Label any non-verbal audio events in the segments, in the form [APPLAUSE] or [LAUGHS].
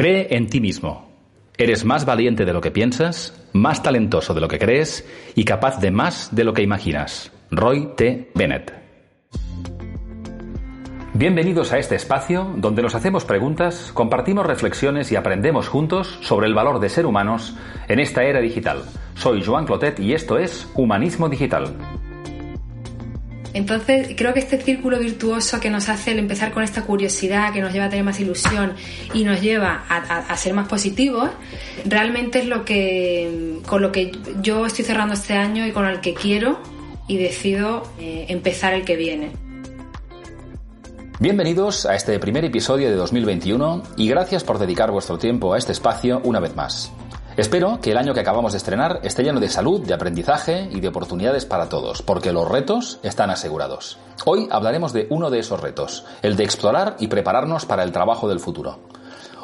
Cree en ti mismo. Eres más valiente de lo que piensas, más talentoso de lo que crees y capaz de más de lo que imaginas. Roy T. Bennett. Bienvenidos a este espacio donde nos hacemos preguntas, compartimos reflexiones y aprendemos juntos sobre el valor de ser humanos en esta era digital. Soy Joan Clotet y esto es Humanismo Digital. Entonces, creo que este círculo virtuoso que nos hace el empezar con esta curiosidad, que nos lleva a tener más ilusión y nos lleva a, ser más positivos, realmente es lo que con lo que yo estoy cerrando este año y con el que quiero y decido eh, empezar el que viene. Bienvenidos a este primer episodio de 2021 y gracias por dedicar vuestro tiempo a este espacio una vez más. Espero que el año que acabamos de estrenar esté lleno de salud, de aprendizaje y de oportunidades para todos, porque los retos están asegurados. Hoy hablaremos de uno de esos retos, el de explorar y prepararnos para el trabajo del futuro.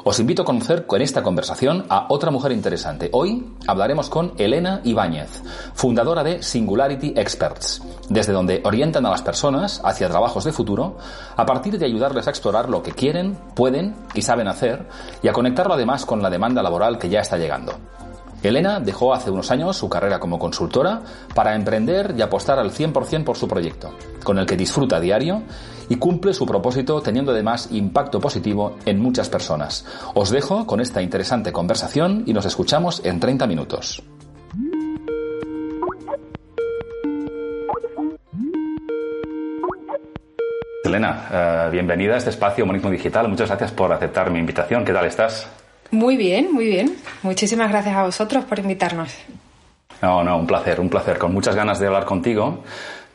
Os invito a conocer con esta conversación a otra mujer interesante. Hoy hablaremos con Elena Ibáñez, fundadora de Singularity Experts, desde donde orientan a las personas hacia trabajos de futuro a partir de ayudarles a explorar lo que quieren, pueden y saben hacer y a conectarlo además con la demanda laboral que ya está llegando. Elena dejó hace unos años su carrera como consultora para emprender y apostar al 100% por su proyecto, con el que disfruta diario y cumple su propósito teniendo además impacto positivo en muchas personas. Os dejo con esta interesante conversación y nos escuchamos en 30 minutos. Elena, eh, bienvenida a este espacio Humanismo Digital. Muchas gracias por aceptar mi invitación. ¿Qué tal estás? Muy bien, muy bien. Muchísimas gracias a vosotros por invitarnos. No, no, un placer, un placer. Con muchas ganas de hablar contigo,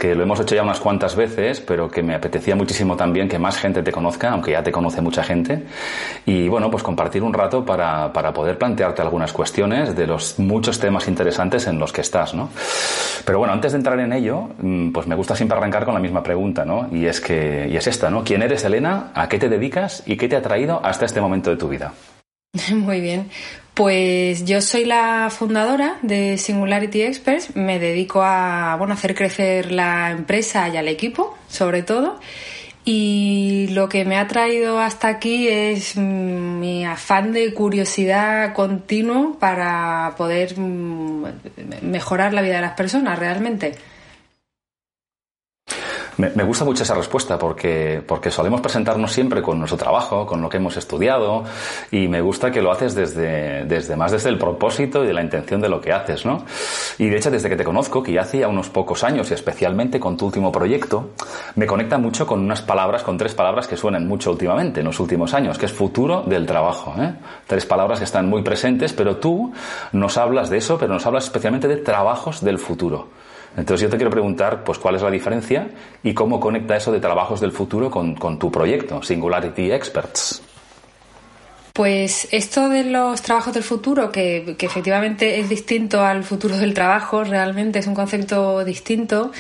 que lo hemos hecho ya unas cuantas veces, pero que me apetecía muchísimo también que más gente te conozca, aunque ya te conoce mucha gente. Y bueno, pues compartir un rato para, para poder plantearte algunas cuestiones de los muchos temas interesantes en los que estás, ¿no? Pero bueno, antes de entrar en ello, mm, pues me gusta siempre arrancar con la misma pregunta, ¿no? Y es que, y es esta, ¿no? ¿Quién eres, Elena? ¿A qué te dedicas? ¿Y qué te ha traído hasta este momento de tu vida? [LAUGHS] Muy bien. Pues yo soy la fundadora de Singularity Experts. Me dedico a bueno, hacer crecer la empresa y al equipo, sobre todo. Y lo que me ha traído hasta aquí es mm, mi afán de curiosidad continuo para poder mm, mejorar la vida de las personas realmente. Me, gusta mucho esa respuesta porque, porque solemos presentarnos siempre con nuestro trabajo, con lo que hemos estudiado y me gusta que lo haces desde, desde más desde el propósito y de la intención de lo que haces, ¿no? Y de hecho desde que te conozco, que ya hace ya unos pocos años y especialmente con tu último proyecto, me conecta mucho con unas palabras, con tres palabras que suenan mucho últimamente en los últimos años, que es futuro del trabajo, ¿eh? Tres palabras que están muy presentes, pero tú nos hablas de eso, pero nos hablas especialmente de trabajos del futuro. Entonces yo te quiero preguntar, pues, ¿cuál es la diferencia y cómo conecta eso de trabajos del futuro con, tu proyecto, Singularity Experts? Pues esto de los trabajos del futuro, que, efectivamente es distinto al futuro del trabajo, realmente es un concepto distinto.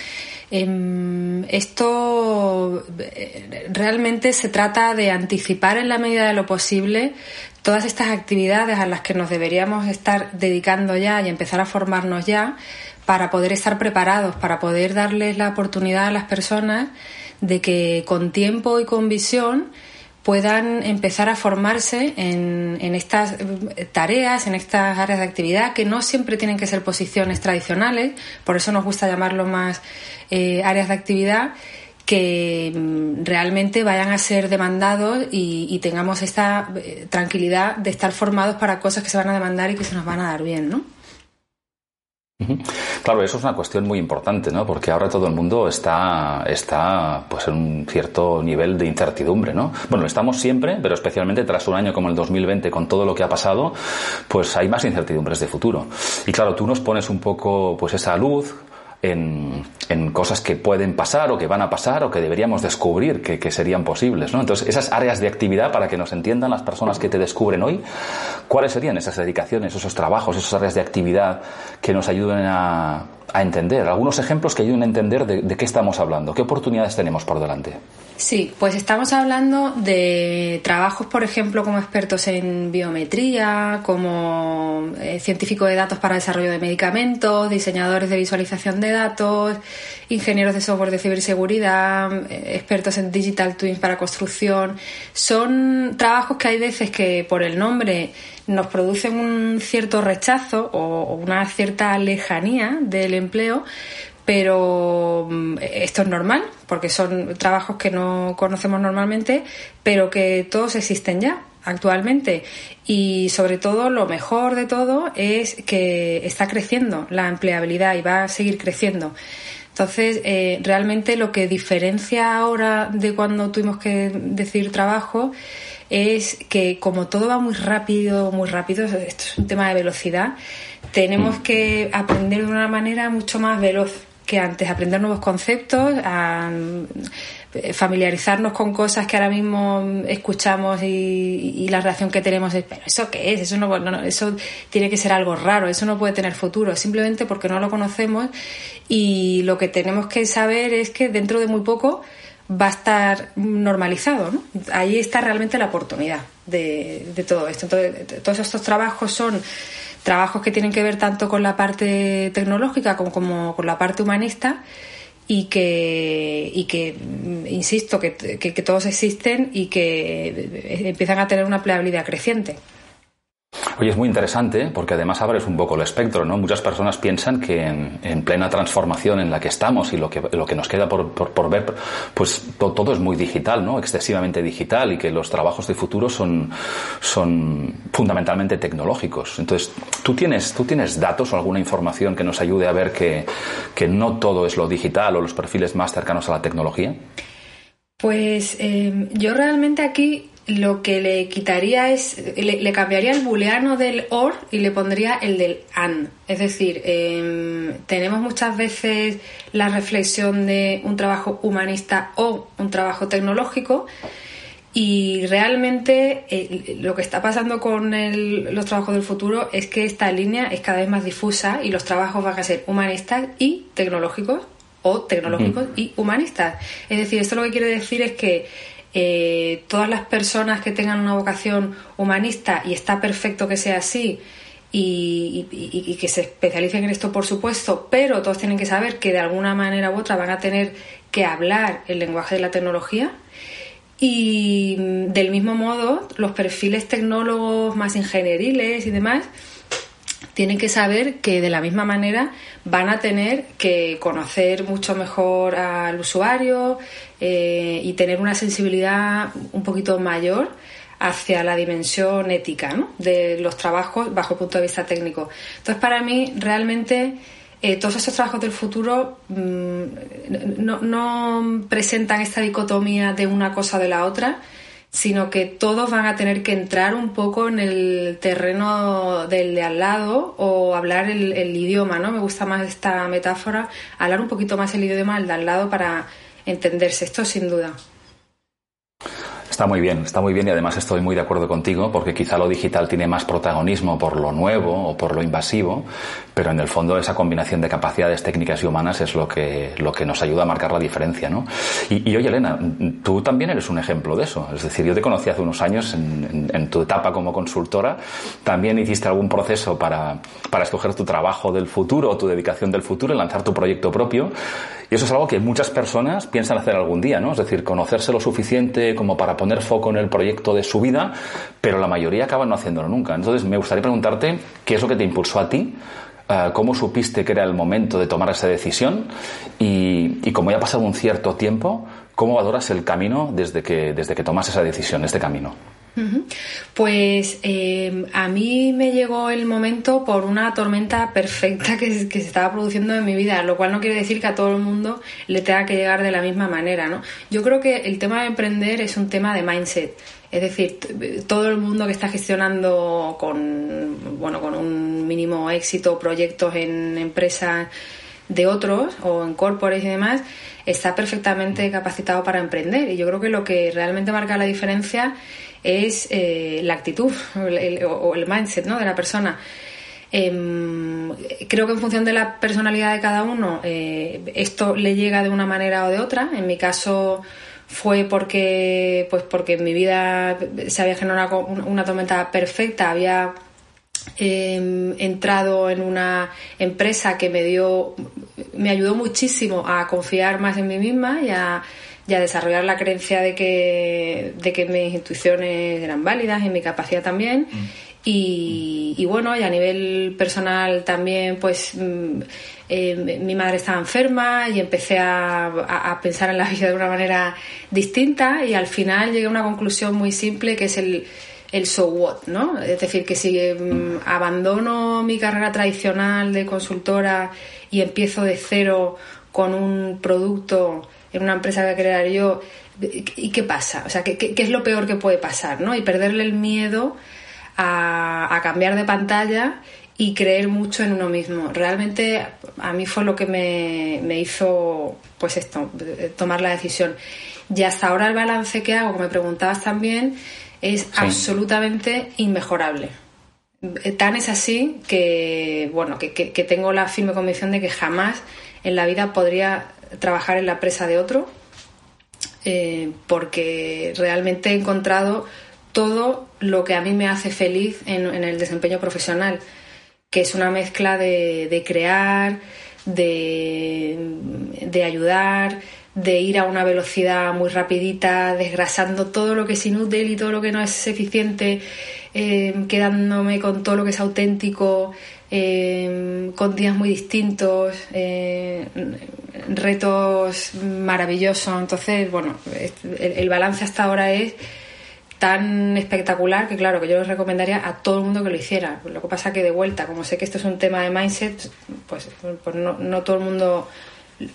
Em, esto eh, realmente se trata de anticipar en la medida de lo posible todas estas actividades a las que nos deberíamos estar dedicando ya y empezar a formarnos ya para poder estar preparados, para poder darles la oportunidad a las personas de que con tiempo y con visión puedan empezar a formarse en, estas eh, tareas, en estas áreas de actividad, que no siempre tienen que ser posiciones tradicionales, por eso nos gusta llamarlo más eh, áreas de actividad, que mm, realmente vayan a ser demandados y, y, tengamos esta eh, tranquilidad de estar formados para cosas que se van a demandar y que se nos van a dar bien, ¿no? Claro, eso es una cuestión muy importante, ¿no? Porque ahora todo el mundo está, está pues en un cierto nivel de incertidumbre, ¿no? Bueno, estamos siempre, pero especialmente tras un año como el 2020 con todo lo que ha pasado, pues hay más incertidumbres de futuro. Y claro, tú nos pones un poco pues esa luz en, en, cosas que pueden pasar o que van a pasar o que deberíamos descubrir que, que, serían posibles. ¿no? Entonces, esas áreas de actividad, para que nos entiendan las personas que te descubren hoy, ¿cuáles serían esas dedicaciones, esos trabajos, esas áreas de actividad que nos ayuden a, a entender? Algunos ejemplos que ayuden a entender de, de qué estamos hablando, qué oportunidades tenemos por delante. Sí, pues estamos hablando de trabajos, por ejemplo, como expertos en biometría, como eh, científicos de datos para desarrollo de medicamentos, diseñadores de visualización de datos, ingenieros de software de ciberseguridad, eh, expertos en digital twins para construcción. Son trabajos que hay veces que por el nombre nos producen un cierto rechazo o una cierta lejanía del empleo, pero mm, esto es normal porque son trabajos que no conocemos normalmente, pero que todos existen ya actualmente y sobre todo lo mejor de todo es que está creciendo la empleabilidad y va a seguir creciendo. Entonces, eh, realmente lo que diferencia ahora de cuando tuvimos que decir trabajo es que como todo va muy rápido, muy rápido, esto es un tema de velocidad, tenemos que aprender de una manera mucho más veloz que antes, aprender nuevos conceptos, eh, familiarizarnos con cosas que ahora mismo escuchamos y, la reacción que tenemos es, pero ¿eso qué es? Eso, no, eso tiene que ser algo raro, eso no puede tener futuro, simplemente porque no lo conocemos y lo que tenemos que saber es que dentro de muy poco va a estar normalizado. ¿no? Ahí está realmente la oportunidad de, de todo esto. Entonces, todos estos trabajos son trabajos que tienen que ver tanto con la parte tecnológica como, con la parte humanista y que, y que insisto, que, todos existen y que empiezan a tener una empleabilidad creciente. Oye, es muy interesante porque además abres un poco el espectro, ¿no? Muchas personas piensan que en, plena transformación en la que estamos y lo que, lo que nos queda por, por, ver, pues todo es muy digital, ¿no? Excesivamente digital y que los trabajos de futuro son, son fundamentalmente tecnológicos. Entonces, ¿tú tienes, ¿tú tienes datos o alguna información que nos ayude a ver que, que no todo es lo digital o los perfiles más cercanos a la tecnología? Pues eh, yo realmente aquí lo que le quitaría es, le, cambiaría el booleano del or y le pondría el del an. Es decir, em, tenemos muchas veces la reflexión de un trabajo humanista o un trabajo tecnológico y realmente eh, lo que está pasando con los trabajos del futuro es que esta línea es cada vez más difusa y los trabajos van a ser humanistas y tecnológicos o tecnológicos y humanistas. Es decir, esto lo que quiere decir es que eh, todas las personas que tengan una vocación humanista, y está perfecto que sea así, y, que se especialicen en esto, por supuesto, pero todos tienen que saber que de alguna manera u otra van a tener que hablar el lenguaje de la tecnología. Y mm, del mismo modo, los perfiles tecnólogos más ingenieriles y demás tienen que saber que de la misma manera van a tener que conocer mucho mejor al usuario eh, y tener una sensibilidad un poquito mayor hacia la dimensión ética de los trabajos bajo el punto de vista técnico. Entonces, para mí, realmente, eh, todos esos trabajos del futuro mm, no, no presentan esta dicotomía de una cosa o de la otra, sino que todos van a tener que entrar un poco en el terreno del de al lado o hablar el, idioma, ¿no? Me gusta más esta metáfora, hablar un poquito más el idioma del de al lado para entenderse, esto sin duda. Está muy bien, está muy bien y además estoy muy de acuerdo contigo porque quizá lo digital tiene más protagonismo por lo nuevo o por lo invasivo, pero en el fondo esa combinación de capacidades técnicas y humanas es lo que, lo que nos ayuda a marcar la diferencia, ¿no? Y, oye, Elena, tú también eres un ejemplo de eso. Es decir, yo te conocí hace unos años en, tu etapa como consultora. También hiciste algún proceso para, para escoger tu trabajo del futuro o tu dedicación del futuro, lanzar tu proyecto propio. Y eso es algo que muchas personas piensan hacer algún día, ¿no? Es decir, conocerse lo suficiente como para poner foco en el proyecto de su vida, pero la mayoría acaban no haciéndolo nunca. Entonces, me gustaría preguntarte qué es lo que te impulsó a ti eh, cómo supiste que era el momento de tomar esa decisión y, y como ya ha pasado un cierto tiempo, ¿cómo valoras el camino desde que, desde que tomas esa decisión, este camino? Pues eh, a mí me llegó el momento por una tormenta perfecta que, se estaba produciendo en mi vida, lo cual no quiere decir que a todo el mundo le tenga que llegar de la misma manera, ¿no? Yo creo que el tema de emprender es un tema de mindset. Es decir, todo el mundo que está gestionando con, bueno, con un mínimo éxito proyectos en empresas de otros o en corpores y demás, está perfectamente capacitado para emprender. Y yo creo que lo que realmente marca la diferencia es eh, la actitud o el mindset ¿no? de la persona. Em, creo que en función de la personalidad de cada uno, eh, esto le llega de una manera o de otra. En mi caso fue porque, pues porque en mi vida se había generado una tormenta perfecta, había em, entrado en una empresa que me dio, me ayudó muchísimo a confiar más en mí misma y a, desarrollar la creencia de que, de que mis intuiciones eran válidas y mi capacidad también. Mm. Y, bueno, y a nivel personal también, pues mm, eh, mi madre estaba enferma y empecé a, pensar en la [LAUGHS] vida de una manera distinta y al final llegué a una conclusión muy simple que es el, el so what, ¿no? Es decir, que si mm, abandono mi carrera tradicional de consultora y empiezo de cero con un producto en una empresa que crear yo, ¿y qué pasa? O sea, ¿qué, es lo peor que puede pasar, ¿no? Y perderle el miedo a, cambiar de pantalla y creer mucho en uno mismo. Realmente a mí fue lo que me, hizo, pues esto, tomar la decisión. Y hasta ahora el balance que hago, como me preguntabas también, es absolutamente inmejorable. Tan es así que, bueno, que, tengo la firme convicción de que jamás en la vida podría trabajar en la presa de otro, eh, porque realmente he encontrado todo lo que a mí me hace feliz en, el desempeño profesional, que es una mezcla de, crear, de, ayudar, de ir a una velocidad muy rapidita, desgrasando todo lo que es inútil y todo lo que no es eficiente, eh, quedándome con todo lo que es auténtico, eh, con días muy distintos, eh, retos maravillosos. Entonces, bueno, el balance hasta ahora es tan espectacular que claro que yo les recomendaría a todo el mundo que lo hiciera. Lo que pasa que de vuelta, como sé que esto es un tema de mindset, pues, pues no, todo el mundo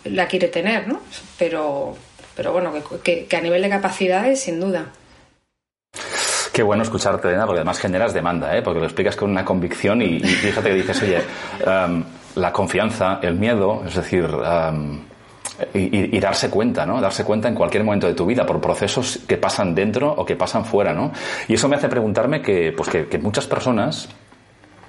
la quiere tener, ¿no? Pero, pero bueno, que, a nivel de capacidades, sin duda. Qué bueno escucharte, Elena, porque además generas demanda, ¿eh? porque lo explicas con una convicción y, fíjate que dices, oye, um, la confianza, el miedo, es decir, um, y, darse cuenta, ¿no? Darse cuenta en cualquier momento de tu vida por procesos que pasan dentro o que pasan fuera, ¿no? Y eso me hace preguntarme que, pues que, muchas personas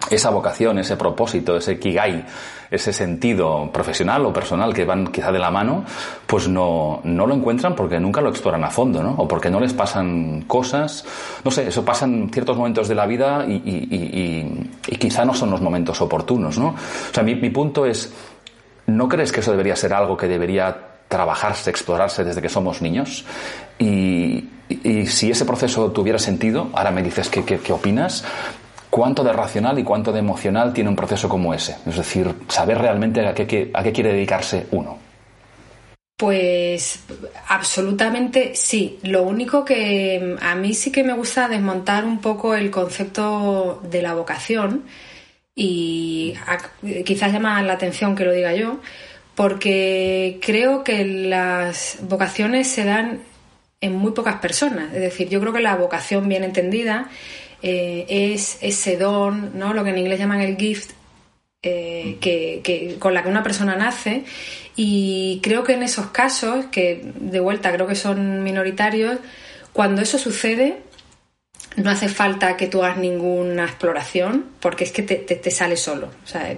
esa vocación, ese propósito, ese kigai, ese sentido profesional o personal que van quizá de la mano, pues no, no lo encuentran porque nunca lo exploran a fondo, ¿no? O porque no les pasan cosas, no sé, eso pasa en ciertos momentos de la vida y, quizá no son los momentos oportunos, ¿no? O sea, mi, mi punto es, ¿No crees que eso debería ser algo que debería trabajarse, explorarse desde que somos niños? Y, si ese proceso tuviera sentido, ahora me dices qué, opinas, ¿cuánto de racional y cuánto de emocional tiene un proceso como ese? Es decir, saber realmente a qué, a qué quiere dedicarse uno. Pues absolutamente sí. Lo único que a mí sí que me gusta desmontar un poco el concepto de la vocación y quizás llama la atención que lo diga yo, porque creo que las vocaciones se dan en muy pocas personas. Es decir, yo creo que la vocación bien entendida eh, es ese don, ¿no? lo que en inglés llaman el gift, eh, que, con la que una persona nace y creo que en esos casos, que de vuelta creo que son minoritarios, cuando eso sucede, no hace falta que tú hagas ninguna exploración porque es que te, sale solo. O sea,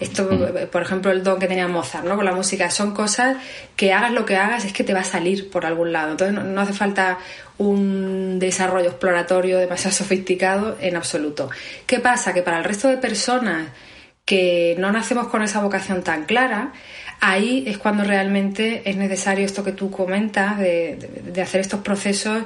esto, por ejemplo, el don que tenía Mozart ¿no? con la música, son cosas que hagas lo que hagas, es que te va a salir por algún lado. Entonces no, hace falta un desarrollo exploratorio demasiado [LAUGHS] sofisticado en absoluto. ¿Qué pasa? Que para el resto de personas que no nacemos con esa vocación tan clara, ahí es cuando realmente es necesario esto que tú comentas, de hacer estos procesos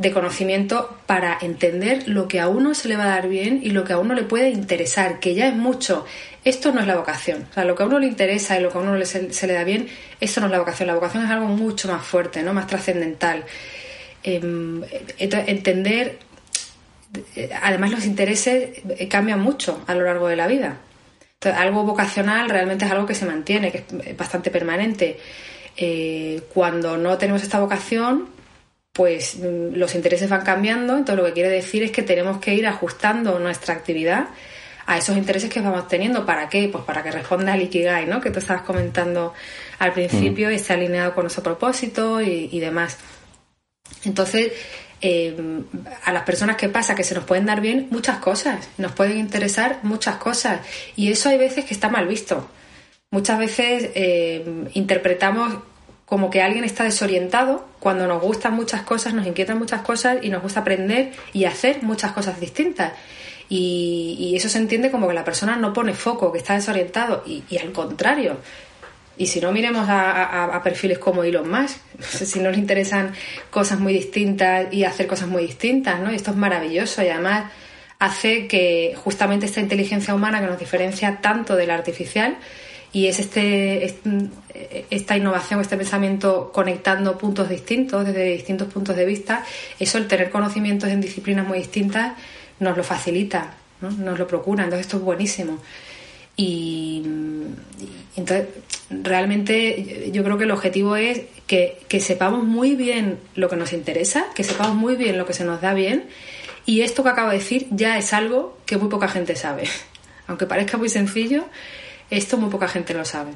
de conocimiento para entender lo que a uno se le va a dar bien y lo que a uno le puede interesar, que ya es mucho. Esto no es la vocación. O sea, lo que a uno le interesa y lo que a uno se, le da bien, esto no es la vocación. La vocación es algo mucho más fuerte, ¿no? más trascendental. Em, entender, además los intereses eh, cambian mucho a lo largo de la vida. algo vocacional realmente es algo que se mantiene, que es bastante permanente. Eh, cuando no tenemos esta vocación, pues mm, los intereses van cambiando, entonces lo que quiere decir es que tenemos que ir ajustando nuestra actividad a esos intereses que vamos teniendo. ¿Para qué? Pues para que responda al Ikigai, ¿no? Que tú estabas comentando al principio y esté alineado con nuestro propósito y, demás. Entonces, eh, a las personas que pasa que se nos pueden dar bien muchas cosas, nos pueden interesar muchas cosas y eso hay veces que está mal visto. Muchas veces eh, interpretamos como que alguien está desorientado cuando nos gustan muchas cosas, nos inquietan muchas cosas y nos gusta aprender y hacer muchas cosas distintas. Y, eso se entiende como que la persona no pone foco, que está desorientado y, al contrario. Y si no, miremos a, perfiles como Elon Musk, [LAUGHS] si nos interesan cosas muy distintas y hacer cosas muy distintas, ¿no? Y esto es maravilloso y además hace que justamente esta inteligencia humana que nos diferencia tanto de la artificial y es este, esta innovación, este pensamiento conectando puntos distintos desde distintos puntos de vista, eso el tener conocimientos en disciplinas muy distintas nos lo facilita, nos lo procura, entonces esto es buenísimo. Y, entonces realmente yo creo que el objetivo es que, que sepamos muy bien lo que nos interesa, que sepamos muy bien lo que se nos da bien y esto que acabo de decir ya es algo que muy poca gente sabe. [LAUGHS] Aunque parezca muy sencillo, esto muy poca gente lo sabe.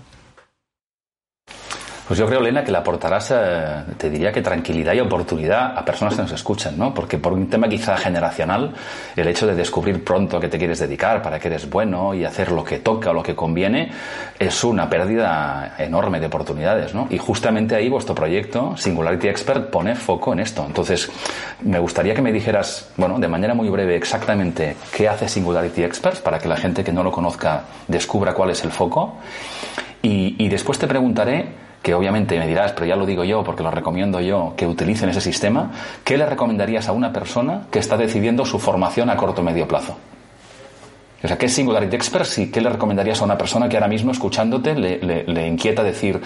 Pues yo creo, Elena, que le aportarás, eh, te diría que tranquilidad y oportunidad a personas que nos escuchan, ¿no? Porque por un tema quizá generacional, el hecho de descubrir pronto a qué te quieres dedicar, para qué eres bueno y hacer lo que toca o lo que conviene, es una pérdida enorme de oportunidades, ¿no? Y justamente ahí vuestro proyecto, Singularity Expert, pone foco en esto. Entonces, me gustaría que me dijeras, bueno, de manera muy breve, exactamente qué hace Singularity Experts para que la gente que no lo conozca descubra cuál es el foco. Y, y después te preguntaré que obviamente me dirás, pero ya lo digo yo porque lo recomiendo yo, que utilicen ese sistema, ¿qué le recomendarías a una persona que está decidiendo su formación a corto o medio plazo? O sea, ¿qué es Singularity Experts y qué le recomendarías a una persona que ahora mismo escuchándote le, inquieta decir,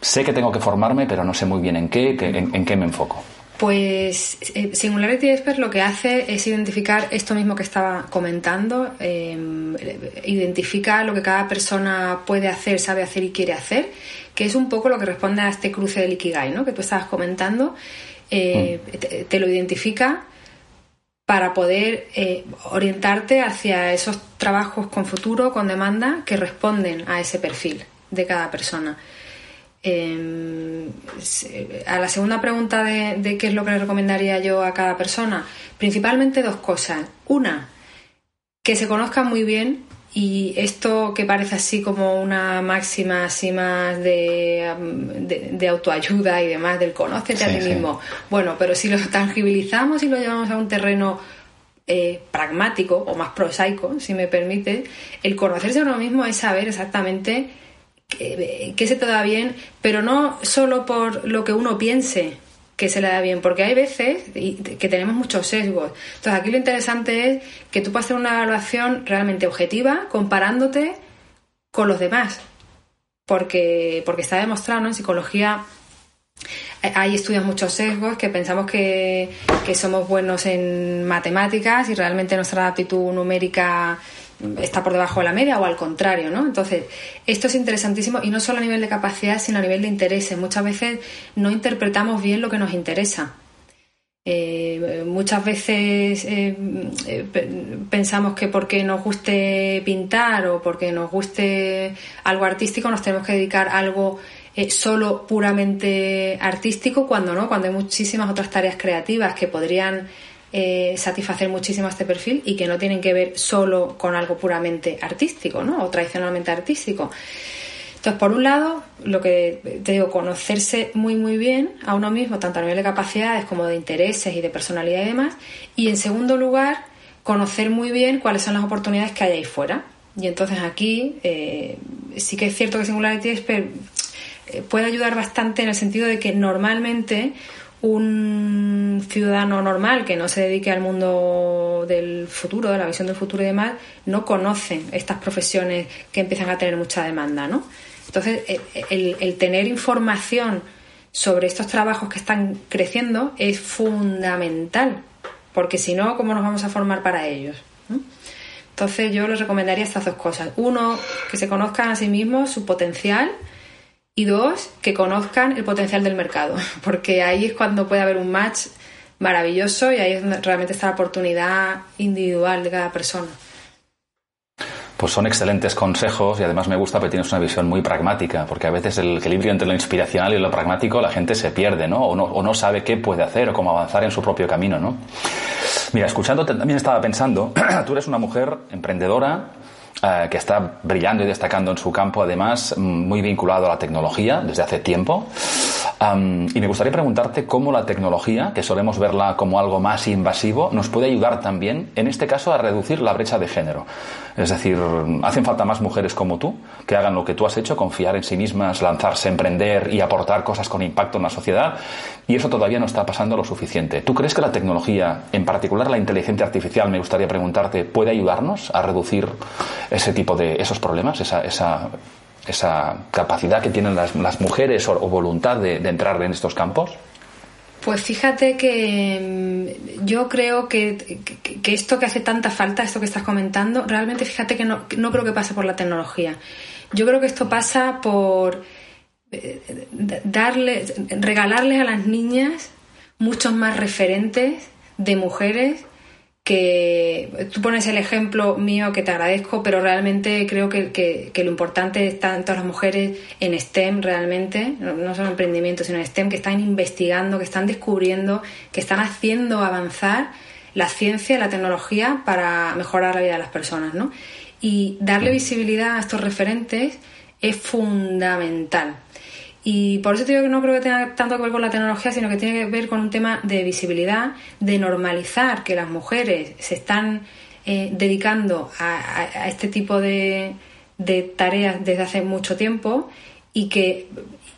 sé que tengo que formarme, pero no sé muy bien en qué, en, qué me enfoco? Pues eh, Singularity Expert lo que hace es identificar esto mismo que estaba comentando, em, identifica lo que cada persona puede hacer, sabe hacer y quiere hacer que es un poco lo que responde a este cruce del Ikigai, ¿no? que tú estabas comentando, eh, mm. te, lo identifica para poder eh, orientarte hacia esos trabajos con futuro, con demanda, que responden a ese perfil de cada persona. Em, a la segunda pregunta de, de, qué es lo que le recomendaría yo a cada persona, principalmente dos cosas. Una, que se conozca muy bien y esto que parece así como una máxima así más de, de, autoayuda y demás, del conócete a ti mismo. Bueno, pero si lo tangibilizamos y lo llevamos a un terreno eh, pragmático o más prosaico, si me permite, el conocerse a uno mismo es saber exactamente qué, qué se te da bien, pero no solo por lo que uno piense, que se le da bien, porque hay veces que tenemos muchos sesgos. Entonces aquí lo interesante es que tú puedas hacer una evaluación realmente objetiva comparándote con los demás, porque, porque está demostrado en psicología hay estudios muchos sesgos que pensamos que, que, somos buenos en matemáticas y realmente nuestra aptitud numérica está por debajo de la media o al contrario, ¿no? Entonces, esto es interesantísimo y no solo a nivel de capacidad, sino a nivel de interés. Muchas veces no interpretamos bien lo que nos interesa. Eh, muchas veces eh, eh, pensamos que porque nos guste pintar o porque nos guste algo artístico nos tenemos que dedicar a algo solo puramente artístico, cuando no, cuando hay muchísimas otras tareas creativas que podrían eh, satisfacer muchísimo este perfil y que no tienen que ver solo con algo puramente artístico, ¿no? O tradicionalmente artístico. Entonces, por un lado, lo que te digo, conocerse muy, muy bien a uno mismo, tanto a nivel de capacidades como de intereses y de personalidad y demás. Y en segundo lugar, conocer muy bien cuáles son las oportunidades que hay ahí fuera. Y entonces aquí eh, sí que es cierto que Singularity Expert eh, puede ayudar bastante en el sentido de que normalmente un ciudadano normal que no se dedique al mundo del futuro, de la visión del futuro y demás, no conoce estas profesiones que empiezan a tener mucha demanda, ¿no? Entonces, eh, el, tener información sobre estos trabajos que están creciendo es fundamental, porque si no, ¿cómo nos vamos a formar para ellos? Entonces, yo les recomendaría estas dos cosas. Uno, que se conozcan a sí mismos su potencial, y dos, que conozcan el potencial del mercado, [LAUGHS] porque ahí es cuando puede haber un match maravilloso y ahí es donde realmente está la oportunidad individual de cada persona. Pues son excelentes consejos y además me gusta que tienes una visión muy pragmática, porque a veces el equilibrio entre lo inspiracional y lo pragmático la gente se pierde, ¿no? O no, o no sabe qué puede hacer o cómo avanzar en su propio camino, ¿no? Mira, escuchándote también estaba pensando, [CLEARS THROAT] tú eres una mujer emprendedora, eh, que está brillando y destacando en su campo, además, muy vinculado a la tecnología desde hace tiempo. y me gustaría preguntarte cómo la tecnología, que solemos verla como algo más invasivo, nos puede ayudar también, en este caso, a reducir la brecha de género. Es decir, hacen falta más mujeres como tú, que hagan lo que tú has hecho, confiar en sí mismas, lanzarse, emprender y aportar cosas con impacto en la sociedad. Y eso todavía no está pasando lo suficiente. ¿Tú crees que la tecnología, en particular la inteligencia artificial, me gustaría preguntarte, puede ayudarnos a reducir ese tipo de esos problemas, esa, esa, esa capacidad que tienen las, las mujeres o, voluntad de, entrar en estos campos? Pues fíjate que mm, yo creo que, que, esto que hace tanta falta, esto que estás comentando, realmente fíjate que no, no creo que pase por la tecnología. Yo creo que esto pasa por eh, darle, regalarles a las niñas muchos más referentes de mujeres que tú pones el ejemplo mío que te agradezco, pero realmente creo que, lo importante están todas las mujeres en STEM realmente, no solo en emprendimiento, sino en STEM, que están investigando, que están descubriendo, que están haciendo avanzar la ciencia, la tecnología para mejorar la vida de las personas, ¿no? Y darle visibilidad a estos referentes es fundamental. Y por eso te digo que no creo que tenga tanto que ver con la tecnología, sino que tiene que ver con un tema de visibilidad, de normalizar que las mujeres se están eh, dedicando a, este tipo de, tareas desde hace mucho tiempo y que,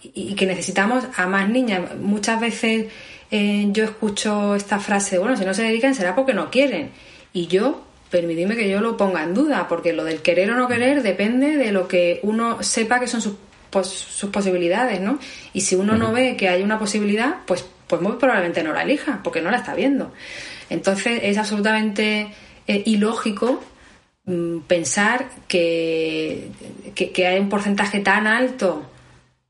y que necesitamos a más niñas. Muchas veces eh, yo escucho esta frase, bueno, si no se dedican será porque no quieren. Y yo, permitidme que yo lo ponga en duda, porque lo del querer o no querer depende de lo que uno sepa que son sus sus posibilidades, ¿no? Y si uno no ve que hay una posibilidad, pues, pues muy probablemente no la elija, porque no la está viendo. Entonces es absolutamente eh, ilógico mm, pensar que, que, hay un porcentaje tan alto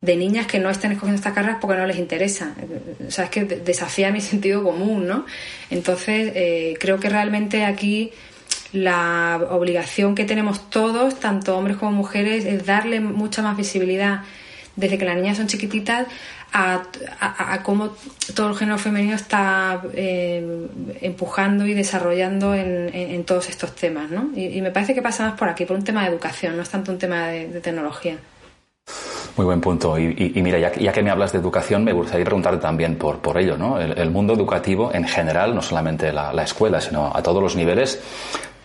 de niñas que no estén escogiendo estas carreras porque no les interesa. O sea, es que desafía mi [LAUGHS] sentido común, ¿no? Entonces, eh, creo que realmente aquí la obligación que tenemos todos, tanto hombres como mujeres, es darle mucha más visibilidad desde que las niñas son chiquititas a, cómo todo el género femenino está eh, empujando y desarrollando en, todos estos temas. ¿no? Y, me parece que pasa más por aquí, por un tema de educación, no es tanto un tema de, tecnología. Muy buen punto. Y, mira, ya, que me hablas de educación, me gustaría preguntarte también por, por ello. ¿no? El, mundo educativo en general, no solamente la, la, escuela, sino a todos los niveles,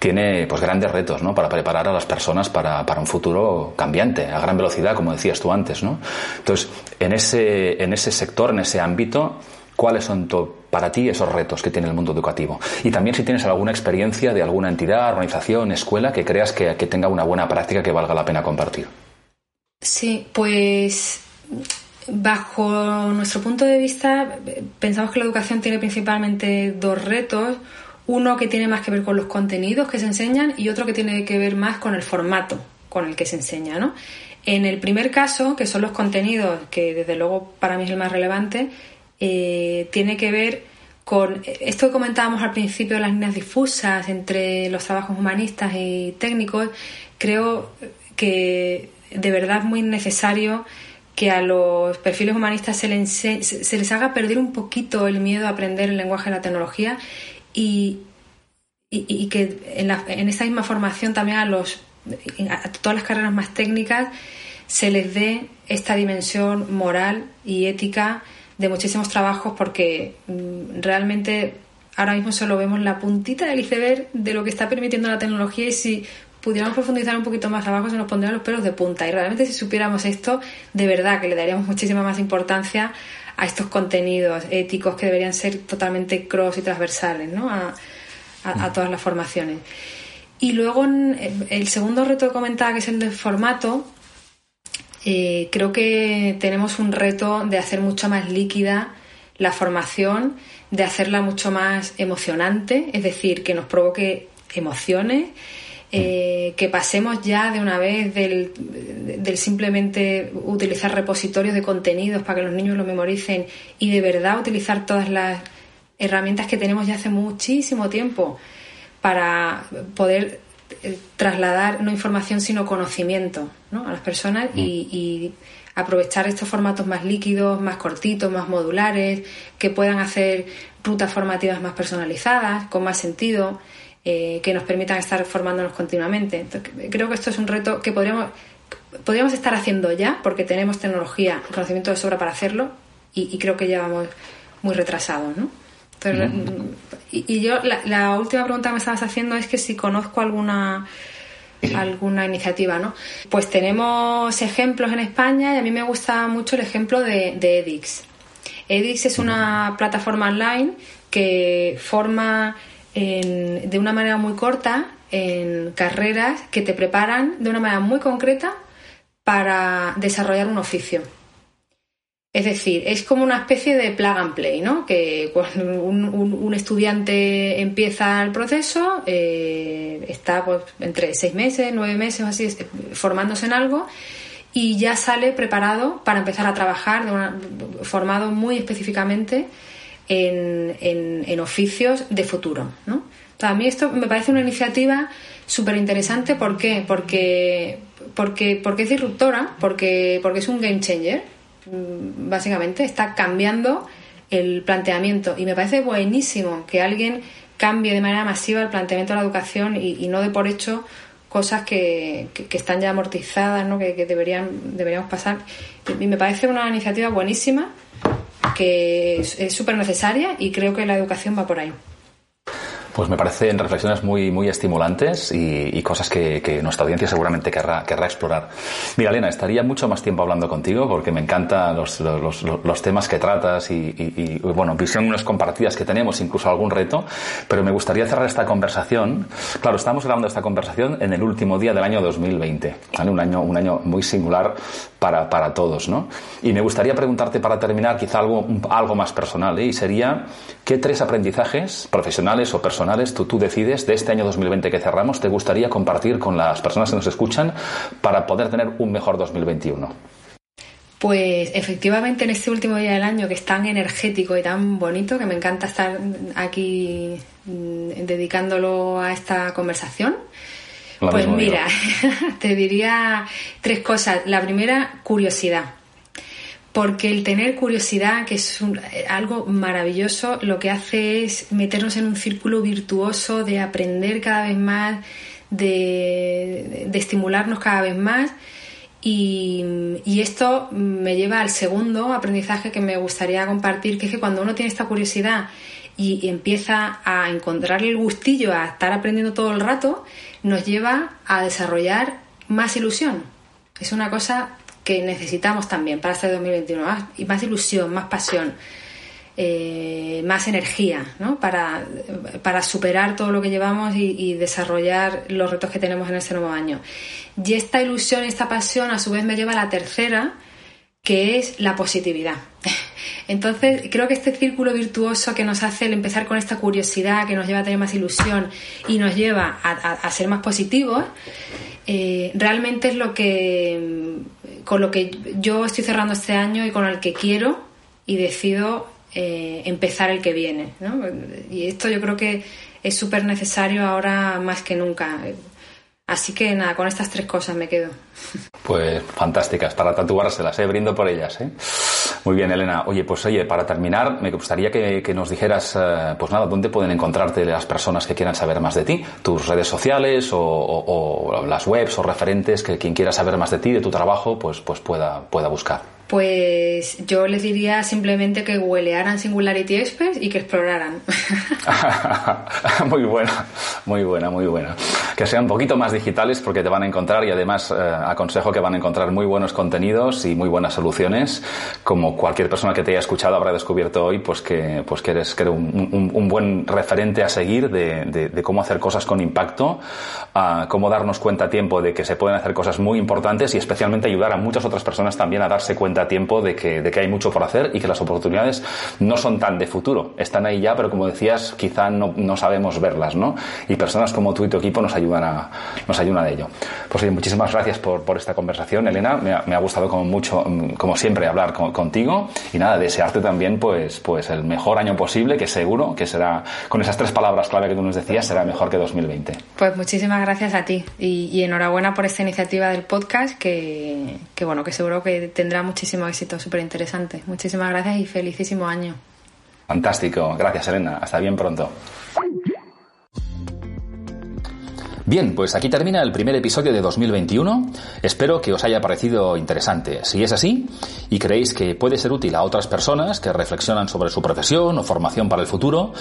tiene pues grandes retos ¿no? para preparar a las personas para, para, un futuro cambiante, a gran velocidad, como decías tú antes. ¿no? Entonces, en ese, en ese sector, en ese ámbito, ¿cuáles son para ti esos retos que tiene el mundo educativo? Y también si tienes alguna experiencia de alguna entidad, organización, escuela que creas que, que tenga una buena práctica que valga la pena compartir. Sí, pues bajo nuestro punto de vista pensamos que la educación tiene principalmente dos retos. Uno que tiene más que ver con los contenidos que se enseñan y otro que tiene que ver más con el formato con el que se enseña, ¿no? En el primer caso, que son los contenidos, que desde luego para mí es el más relevante, eh, tiene que ver con esto que comentábamos al principio de las líneas difusas entre los trabajos humanistas y técnicos. Creo que de verdad es muy necesario que a los perfiles humanistas se les, se les haga perder un poquito el miedo a aprender el lenguaje de la tecnología y, y, que en, la, en esa misma formación también a, los, a todas las carreras más técnicas se les dé esta dimensión moral y ética de muchísimos trabajos porque mm, realmente ahora mismo solo vemos la puntita del iceberg de lo que está permitiendo la tecnología y si pudiéramos profundizar un poquito más abajo se nos pondrían los pelos de punta y realmente si supiéramos esto de verdad que le daríamos muchísima más importancia a estos contenidos éticos que deberían ser totalmente cross y transversales ¿no? a, mm. todas las formaciones. Y luego el segundo reto que comentaba, que es el del formato, eh, creo que tenemos un reto de hacer mucho más líquida la formación, de hacerla mucho más emocionante, es decir, que nos provoque emociones eh, que pasemos ya de una vez del, simplemente utilizar repositorios de contenidos para que los niños lo memoricen y de verdad utilizar todas las herramientas que tenemos ya hace muchísimo tiempo para poder eh, trasladar no información sino conocimiento a las personas y, mm. y aprovechar estos formatos más líquidos, más cortitos, más modulares, que puedan hacer rutas formativas más personalizadas, con más sentido eh, que nos permitan estar formándonos continuamente. creo que esto es un reto que podríamos, podríamos estar haciendo ya, porque tenemos tecnología conocimiento de sobra para hacerlo, y, creo que ya vamos muy retrasados, ¿no? y, yo, la, última pregunta que me estabas haciendo es que si conozco alguna alguna iniciativa, ¿no? Pues tenemos ejemplos en España y a mí me gusta mucho el ejemplo de, de edX. edX es una plataforma online que forma de una manera muy corta en carreras que te preparan de una manera muy concreta para desarrollar un oficio. Es decir, es como una especie de plug and play, ¿no? Que cuando un, estudiante empieza el proceso, eh, está pues, entre seis meses, nueve meses o así, formándose en algo y ya sale preparado para empezar a trabajar, formado muy específicamente en, oficios de futuro. ¿no? a mí esto me parece una iniciativa súper interesante. ¿Por qué? Porque, porque, porque es disruptora, porque, porque es un game changer. Mm, básicamente está cambiando el planteamiento y me parece buenísimo que alguien cambie de manera masiva el planteamiento de la educación y, no de por hecho cosas que, están ya amortizadas, ¿no? que, que deberían, deberíamos pasar. Y me parece una iniciativa buenísima que es súper necesaria y creo que la educación va por ahí. Pues me parecen reflexiones muy, muy estimulantes y, cosas que, nuestra audiencia seguramente querrá, querrá explorar. Mira, Elena, estaría mucho más tiempo hablando contigo porque me encantan los, los, los, temas que tratas y, y, bueno, visiones compartidas que tenemos, incluso algún reto, pero me gustaría cerrar esta conversación. Claro, estamos grabando esta conversación en el último día del año 2020, un, año, un año muy singular para, para todos, ¿no? Y me gustaría preguntarte para terminar quizá algo, algo más personal, ¿eh? y sería, ¿qué tres aprendizajes profesionales o personales tú, tú decides de este año 2020 que cerramos, te gustaría compartir con las personas que nos escuchan para poder tener un mejor 2021? Pues efectivamente en este último día del año que es tan energético y tan bonito que me encanta estar aquí mm, dedicándolo a esta conversación. pues mira, [LAUGHS] te diría tres cosas. La primera, curiosidad porque el tener curiosidad, que es algo maravilloso, lo que hace es meternos en un círculo virtuoso de aprender cada vez más, de, estimularnos cada vez más. Y, esto me lleva al segundo aprendizaje que me gustaría compartir, que es que cuando uno tiene esta curiosidad y, y empieza a encontrar el gustillo a estar aprendiendo todo el rato, nos lleva a desarrollar más ilusión. Es una cosa que necesitamos también para este 2021. Más, y más ilusión, más pasión, eh, más energía ¿no? para, para, superar todo lo que llevamos y, desarrollar los retos que tenemos en este nuevo año. Y esta ilusión, esta pasión, a su vez me lleva a la tercera, que es la positividad. [LAUGHS] Entonces, creo que este círculo virtuoso que nos hace el empezar con esta curiosidad, que nos lleva a tener más ilusión y nos lleva a ser más positivos, eh, realmente es lo que con lo que yo estoy cerrando este año y con el que quiero y decido eh, empezar el que viene. Y esto yo creo que es súper necesario ahora más que nunca. Así que nada, con estas tres cosas me quedo. Pues fantásticas, para tatuárselas, ¿eh? brindo por ellas. ¿eh? Muy bien, Elena. Oye, pues oye, para terminar, me gustaría que, nos dijeras, eh, pues nada, dónde pueden encontrarte las personas que quieran saber más de ti, tus redes sociales o, las webs o referentes que quien quiera saber más de ti, de tu trabajo, pues, pues pueda, pueda buscar. Pues yo les diría simplemente que huelearan Singularity Express y que exploraran. [LAUGHS] muy buena, muy buena, muy buena. Que sean un poquito más digitales porque te van a encontrar y además eh, aconsejo que van a encontrar muy buenos contenidos y muy buenas soluciones. Como cualquier persona que te haya escuchado habrá descubierto hoy, pues que, pues que eres, un, un, buen referente a seguir de, de, cómo hacer cosas con impacto, cómo darnos cuenta a tiempo de que se pueden hacer cosas muy importantes y especialmente ayudar a muchas otras personas también a darse cuenta tiempo de que, de que hay mucho por hacer y que las oportunidades no son tan de futuro. Están ahí ya, pero como decías, quizá no, no sabemos verlas, ¿no? Y personas como tú y tu equipo nos ayudan a, nos ayudan a ello. Pues oye, muchísimas gracias por, por esta conversación, Elena. Me ha, me ha, gustado como mucho, como siempre, hablar contigo y nada, desearte también pues, pues el mejor año posible, que seguro que será, con esas tres palabras clave que tú nos decías, será mejor que 2020. Pues muchísimas gracias a ti y, y enhorabuena por esta iniciativa del podcast que, que bueno, que seguro que tendrá muchísimo éxito, súper interesante. Muchísimas gracias y felicísimo año. Fantástico. Gracias, Elena. Hasta bien pronto. Bien, pues aquí termina el primer episodio de 2021. Espero que os haya parecido interesante. Si es así y creéis que puede ser útil a otras personas que reflexionan sobre su profesión o formación para el futuro,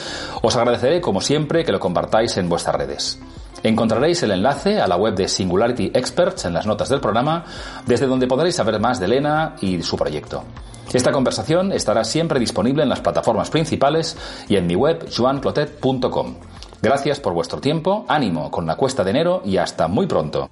os agradeceré como siempre que lo compartáis en vuestras redes. Encontraréis el enlace a la web de Singularity Experts en las notas del programa, desde donde podréis saber más de Elena y su proyecto. Esta conversación estará siempre disponible en las plataformas principales y en mi web joanclotet.com. Gracias por vuestro tiempo, ánimo con la cuesta de enero y hasta muy pronto.